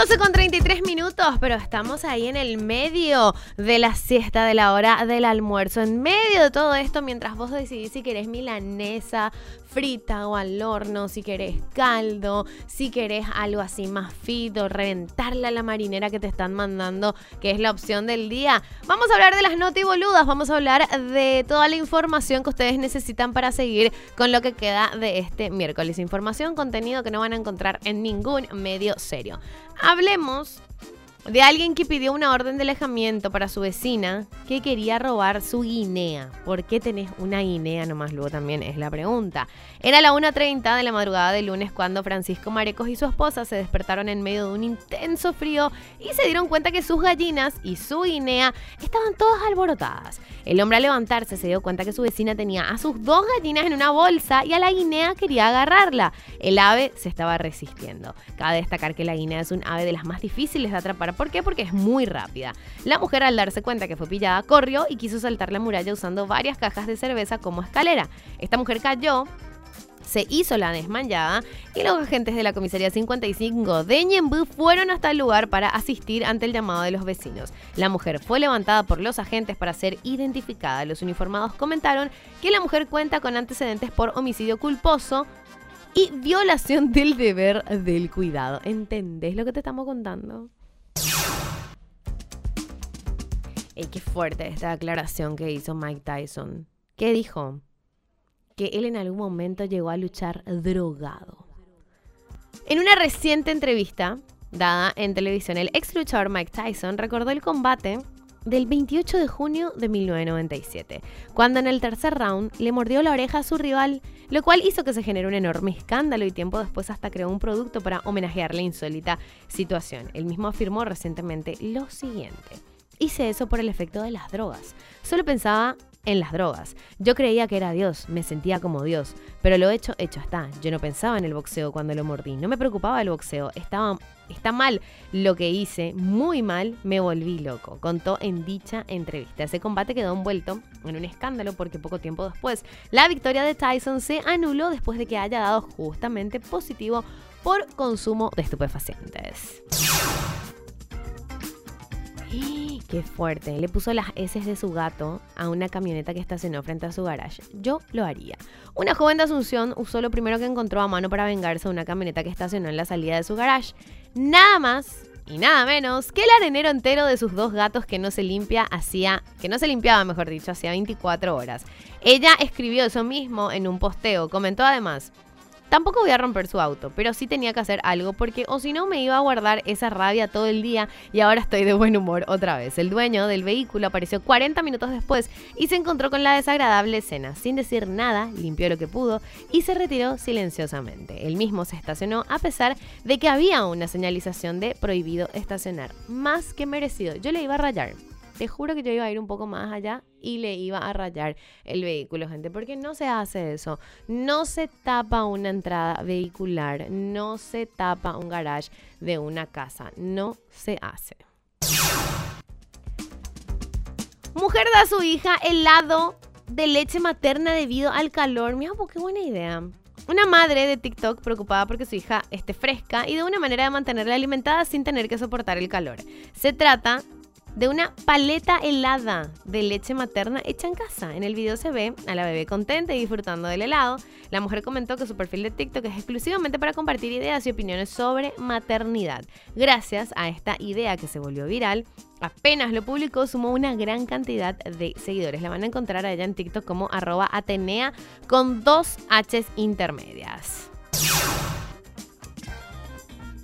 12 con 33 minutos, pero estamos ahí en el medio de la siesta, de la hora del almuerzo. En medio de todo esto, mientras vos decidís si querés milanesa frita o al horno, si querés caldo, si querés algo así más fito, reventarla a la marinera que te están mandando, que es la opción del día. Vamos a hablar de las noti boludas, vamos a hablar de toda la información que ustedes necesitan para seguir con lo que queda de este miércoles. Información, contenido que no van a encontrar en ningún medio serio. Hablemos de alguien que pidió una orden de alejamiento para su vecina que quería robar su guinea. ¿Por qué tenés una guinea nomás? Luego también es la pregunta. Era la 1.30 de la madrugada del lunes cuando Francisco Marecos y su esposa se despertaron en medio de un intenso frío y se dieron cuenta que sus gallinas y su guinea estaban todas alborotadas. El hombre al levantarse se dio cuenta que su vecina tenía a sus dos gallinas en una bolsa y a la guinea quería agarrarla. El ave se estaba resistiendo. Cabe destacar que la guinea es un ave de las más difíciles de atrapar. ¿Por qué? Porque es muy rápida. La mujer al darse cuenta que fue pillada corrió y quiso saltar la muralla usando varias cajas de cerveza como escalera. Esta mujer cayó, se hizo la desmayada y los agentes de la comisaría 55 de Ñembú fueron hasta el lugar para asistir ante el llamado de los vecinos. La mujer fue levantada por los agentes para ser identificada. Los uniformados comentaron que la mujer cuenta con antecedentes por homicidio culposo y violación del deber del cuidado. ¿Entendés lo que te estamos contando? Ey, qué fuerte esta declaración que hizo Mike Tyson. ¿Qué dijo? Que él en algún momento llegó a luchar drogado. En una reciente entrevista dada en televisión, el ex luchador Mike Tyson recordó el combate del 28 de junio de 1997, cuando en el tercer round le mordió la oreja a su rival, lo cual hizo que se generara un enorme escándalo y tiempo después hasta creó un producto para homenajear la insólita situación. Él mismo afirmó recientemente lo siguiente. Hice eso por el efecto de las drogas. Solo pensaba en las drogas. Yo creía que era Dios, me sentía como Dios, pero lo hecho, hecho está. Yo no pensaba en el boxeo cuando lo mordí, no me preocupaba el boxeo, estaba, está mal lo que hice, muy mal, me volví loco, contó en dicha entrevista. Ese combate quedó envuelto en un escándalo porque poco tiempo después la victoria de Tyson se anuló después de que haya dado justamente positivo por consumo de estupefacientes. Qué fuerte. Le puso las heces de su gato a una camioneta que estacionó frente a su garage. Yo lo haría. Una joven de Asunción usó lo primero que encontró a mano para vengarse a una camioneta que estacionó en la salida de su garage. Nada más y nada menos que el arenero entero de sus dos gatos que no se limpia hacía, que no se limpiaba, mejor dicho, hacía 24 horas. Ella escribió eso mismo en un posteo. Comentó además. Tampoco voy a romper su auto, pero sí tenía que hacer algo porque o si no me iba a guardar esa rabia todo el día y ahora estoy de buen humor otra vez. El dueño del vehículo apareció 40 minutos después y se encontró con la desagradable escena. Sin decir nada, limpió lo que pudo y se retiró silenciosamente. Él mismo se estacionó a pesar de que había una señalización de prohibido estacionar. Más que merecido. Yo le iba a rayar. Te juro que yo iba a ir un poco más allá y le iba a rayar el vehículo, gente, porque no se hace eso. No se tapa una entrada vehicular, no se tapa un garage de una casa, no se hace. Mujer da a su hija helado de leche materna debido al calor. Mira, qué buena idea. Una madre de TikTok preocupada porque su hija esté fresca y de una manera de mantenerla alimentada sin tener que soportar el calor. Se trata de una paleta helada de leche materna hecha en casa. En el video se ve a la bebé contenta y disfrutando del helado. La mujer comentó que su perfil de TikTok es exclusivamente para compartir ideas y opiniones sobre maternidad. Gracias a esta idea que se volvió viral, apenas lo publicó, sumó una gran cantidad de seguidores. La van a encontrar allá en TikTok como arroba Atenea con dos Hs intermedias.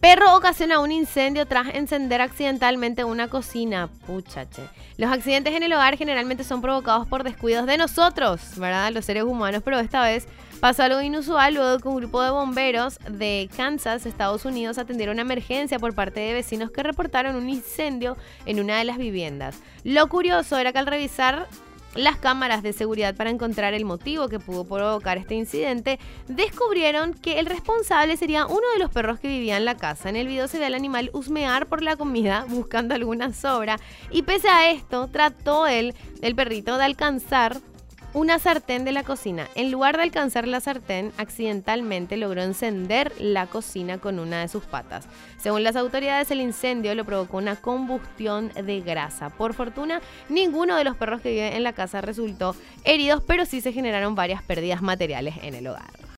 Perro ocasiona un incendio tras encender accidentalmente una cocina. Puchache. Los accidentes en el hogar generalmente son provocados por descuidos de nosotros, ¿verdad? Los seres humanos, pero esta vez pasó algo inusual luego que un grupo de bomberos de Kansas, Estados Unidos, atendieron una emergencia por parte de vecinos que reportaron un incendio en una de las viviendas. Lo curioso era que al revisar las cámaras de seguridad para encontrar el motivo que pudo provocar este incidente, descubrieron que el responsable sería uno de los perros que vivía en la casa. En el video se ve al animal husmear por la comida buscando alguna sobra y pese a esto trató él, el perrito, de alcanzar una sartén de la cocina. En lugar de alcanzar la sartén, accidentalmente logró encender la cocina con una de sus patas. Según las autoridades, el incendio lo provocó una combustión de grasa. Por fortuna, ninguno de los perros que viven en la casa resultó heridos, pero sí se generaron varias pérdidas materiales en el hogar.